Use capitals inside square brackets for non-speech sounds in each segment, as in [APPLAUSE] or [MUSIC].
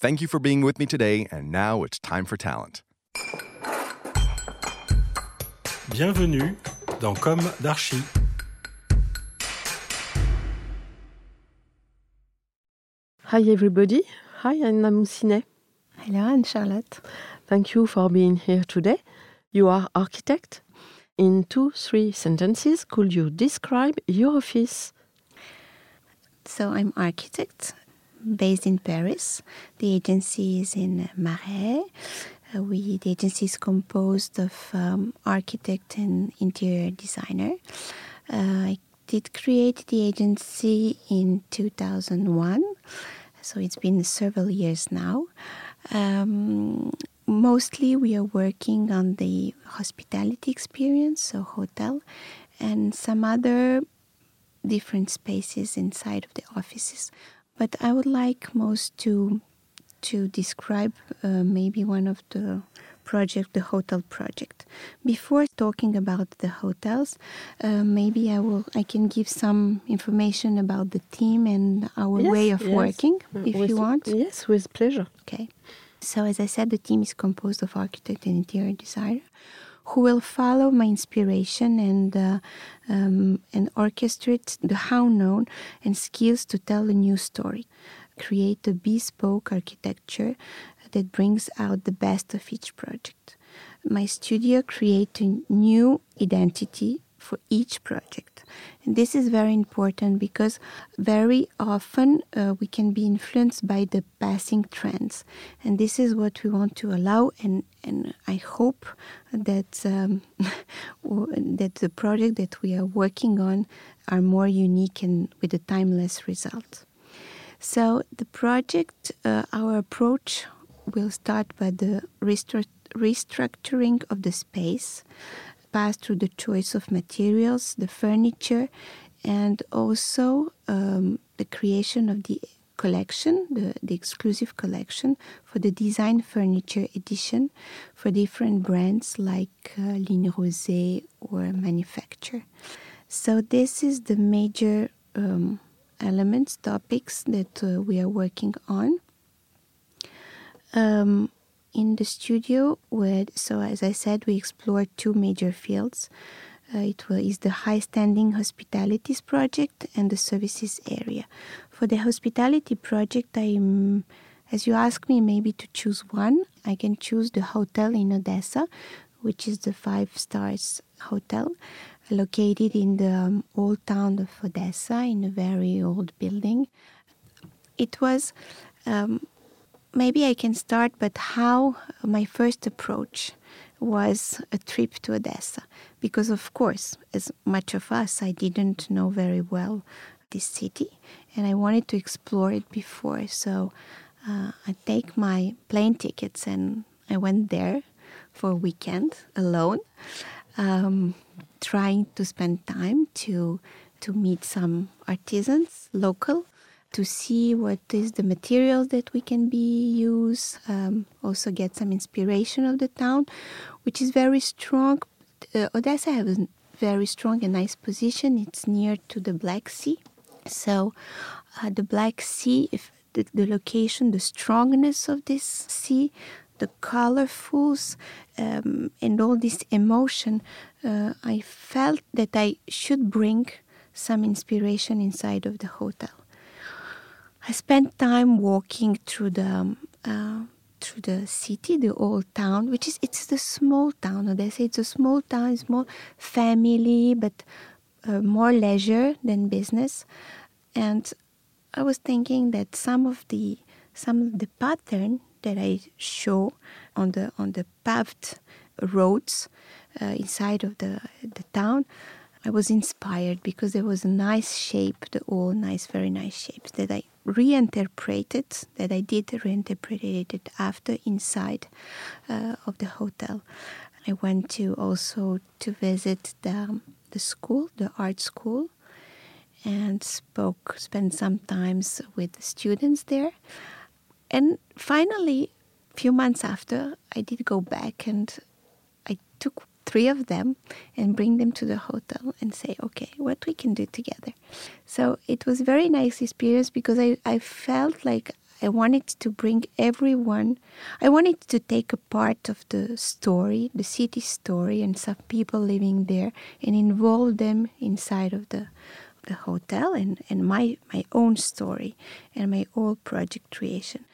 Thank you for being with me today, and now it's time for talent. Bienvenue dans Comme d'Archi. Hi everybody. Hi Anna Moussinet. Hello, Anne Charlotte. Thank you for being here today. You are architect. In two, three sentences, could you describe your office? So I'm architect based in Paris. The agency is in Marais. Uh, we the agency is composed of um, architect and interior designer. Uh, I did create the agency in 2001, so it's been several years now. Um, mostly, we are working on the hospitality experience, so hotel, and some other different spaces inside of the offices. But I would like most to to describe uh, maybe one of the project, the hotel project. Before talking about the hotels, uh, maybe I will I can give some information about the team and our Yes, way of yes. working, if With- you want. Yes, with pleasure. Okay. So, as I said, the team is composed of architect and interior designer who will follow my inspiration and uh, um, and orchestrate the how known and skills to tell a new story, create a bespoke architecture that brings out the best of each project. My studio create a new identity for each project. This is very important because very often uh, we can be influenced by the passing trends. And this is what we want to allow. And, and I hope that, um, [LAUGHS] that the project that we are working on are more unique and with a timeless result. So the project, uh, our approach will start by the restructuring of the space, pass through the choice of materials, the furniture, and also um, the creation of the collection, the, the exclusive collection for the design furniture edition for different brands like uh, Ligne Roset or Manufacture. So this is the major um, elements, topics that uh, we are working on. Um, in the studio, where so as I said, we explore two major fields. Uh, it will, is the high standing hospitalities project and the services area. For the hospitality project, I'm, as you ask me, maybe to choose one, I can choose the hotel in Odessa, which is the five stars hotel, located in the um, old town of Odessa in a very old building. It was um, maybe I can start, but how my first approach was a trip to Odessa. Because, of course, as much of us, I didn't know very well this city and I wanted to explore it before. So uh, I take my plane tickets and I went there for a weekend alone, um, trying to spend time to to meet some artisans local to see what is the materials that we can be use um, also get some inspiration of the town which is very strong. Uh, odessa has a very strong and nice position. It's near to the black sea. So uh, the black sea if the, the location the strongness of this sea the colorfuls um, and all this emotion uh, i felt that i should bring some inspiration inside of the hotel I spent time walking through the uh, through the city, the old town, which is it's the small town. They say it's a small town, it's more family, but uh, more leisure than business. And I was thinking that some of the some of the pattern that I show on the on the paved roads uh, inside of the the town, I was inspired because there was a nice shape, the all nice, very nice shapes that I reinterpreted, that I did reinterpret it after inside uh, of the hotel. I went to also to visit the the school, the art school, and spoke, spent some times with the students there. And finally, a few months after, I did go back and I took three of them and bring them to the hotel and say, okay, what we can do together. So it was very nice experience because I, I felt like I wanted to bring everyone, I wanted to take a part of the story, the city story, and some people living there and involve them inside of the the hotel and, and my, my own story and my own project creation.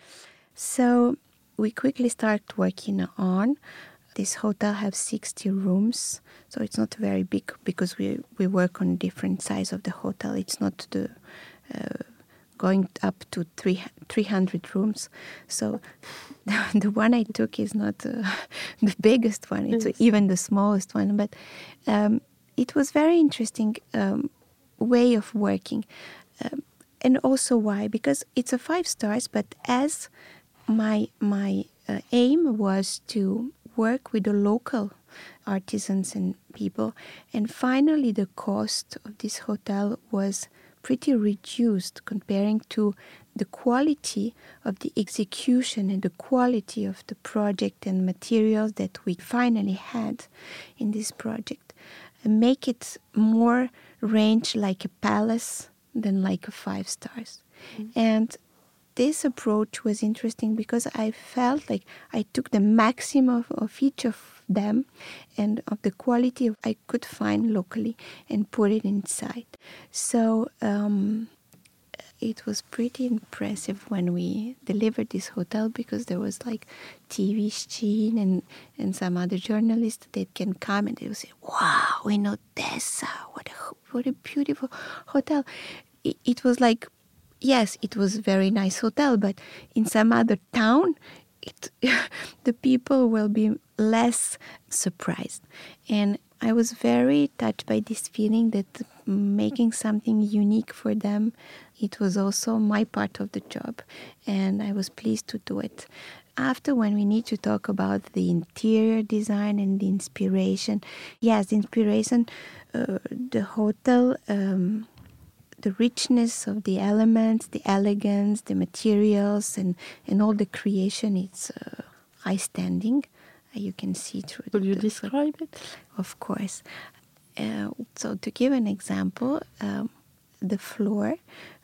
So we quickly start working on this hotel has 60 rooms so it's not very big because we, we work on different size of the hotel. It's not the uh, going up to three, 300 rooms. So the, [LAUGHS] the one i took is not uh, [LAUGHS] the biggest one. It's yes. even the smallest one but um, it was very interesting um, way of working. Um, and also why? Because it's a five stars but as my my uh, aim was to work with the local artisans and people and finally the cost of this hotel was pretty reduced comparing to the quality of the execution and the quality of the project and materials that we finally had in this project and make it more range like a palace than like a five stars. Mm-hmm. And this approach was interesting because I felt like I took the maximum of, each of them and of the quality I could find locally and put it inside. So um, it was pretty impressive when we delivered this hotel because there was like TV Sheen and, and some other journalists that can come and they would say, wow, in Odessa, what a, what a beautiful hotel. It, it was like, yes, it was a very nice hotel, but in some other town, it, [LAUGHS] the people will be less surprised. And I was very touched by this feeling that making something unique for them, it was also my part of the job, and I was pleased to do it. After, when we need to talk about the interior design and the inspiration, yes, the inspiration, uh, the hotel. Um, the richness of the elements, the elegance, the materials, and, and all the creation, it's uh, high standing. Uh, you can see through. Will you describe it? Of course. Uh, so, to give an example, um, the floor,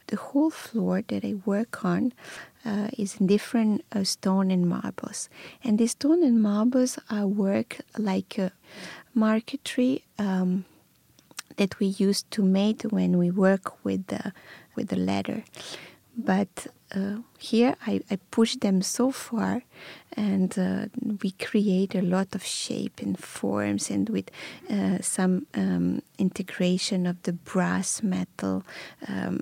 the whole floor that I work on uh, is in different uh, stone and marbles. And the stone and marbles are work like a marquetry um, that we use to make when we work with the, with the leather. But uh, here I, I, push them so far and uh, we create a lot of shape and forms and with uh, some um, integration of the brass metal um,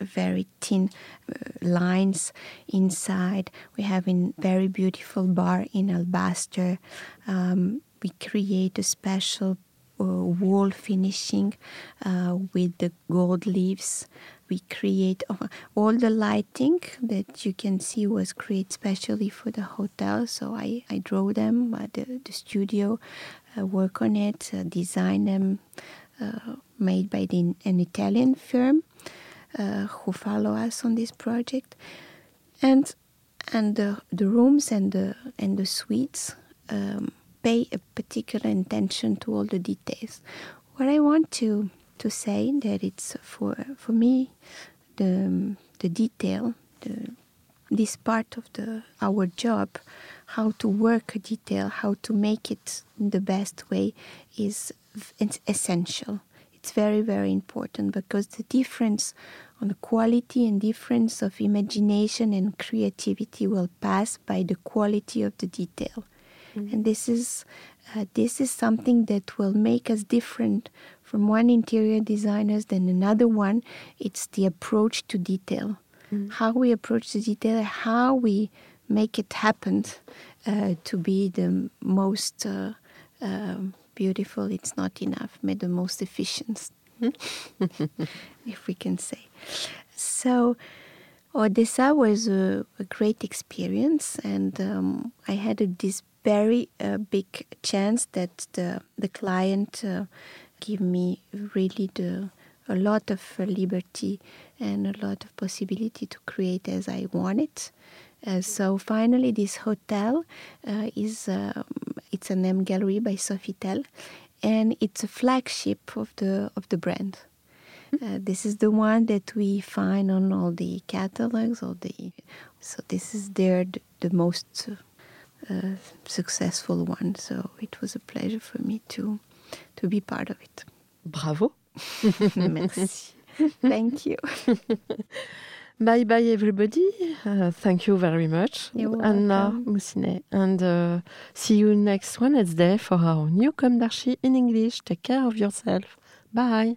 very thin uh, lines inside we have a very beautiful bar in alabaster um, we create a special wall finishing uh, with the gold leaves we create all the lighting that you can see was created specially for the hotel. So I, I draw them the, the studio, uh, work on it, uh, design them, uh, made by the, an Italian firm uh, who follow us on this project, and and the, the rooms and the and the suites um, pay a particular attention to all the details. What I want to to say that it's for for me the the detail the this part of the our job how to work a detail how to make it the best way is it's essential it's very very important because the difference on the quality and difference of imagination and creativity will pass by the quality of the detail. And this is uh, this is something that will make us different from one interior designers than another one. It's the approach to detail, how we approach the detail, how we make it happen uh, to be the most uh, um, beautiful. It's not enough, but the most efficient, [LAUGHS] if we can say. So. Odessa was a, a great experience, and um, I had a, this very uh, big chance that the the client uh, give me really the a lot of uh, liberty and a lot of possibility to create as I wanted. Uh, so finally, this hotel uh, is um, it's an M gallery by Sofitel, and it's a flagship of the of the brand. Uh, this is the one that we find on all the catalogs, all the so this is their the, the most uh, successful one. So it was a pleasure for me to to be part of it. Bravo. [LAUGHS] Merci. Thank you. [LAUGHS] Bye bye, everybody. Uh, thank you very much, You're Anna. Moussinet. And uh, see you next Wednesday for our new Comme in English. Take care of yourself. Bye.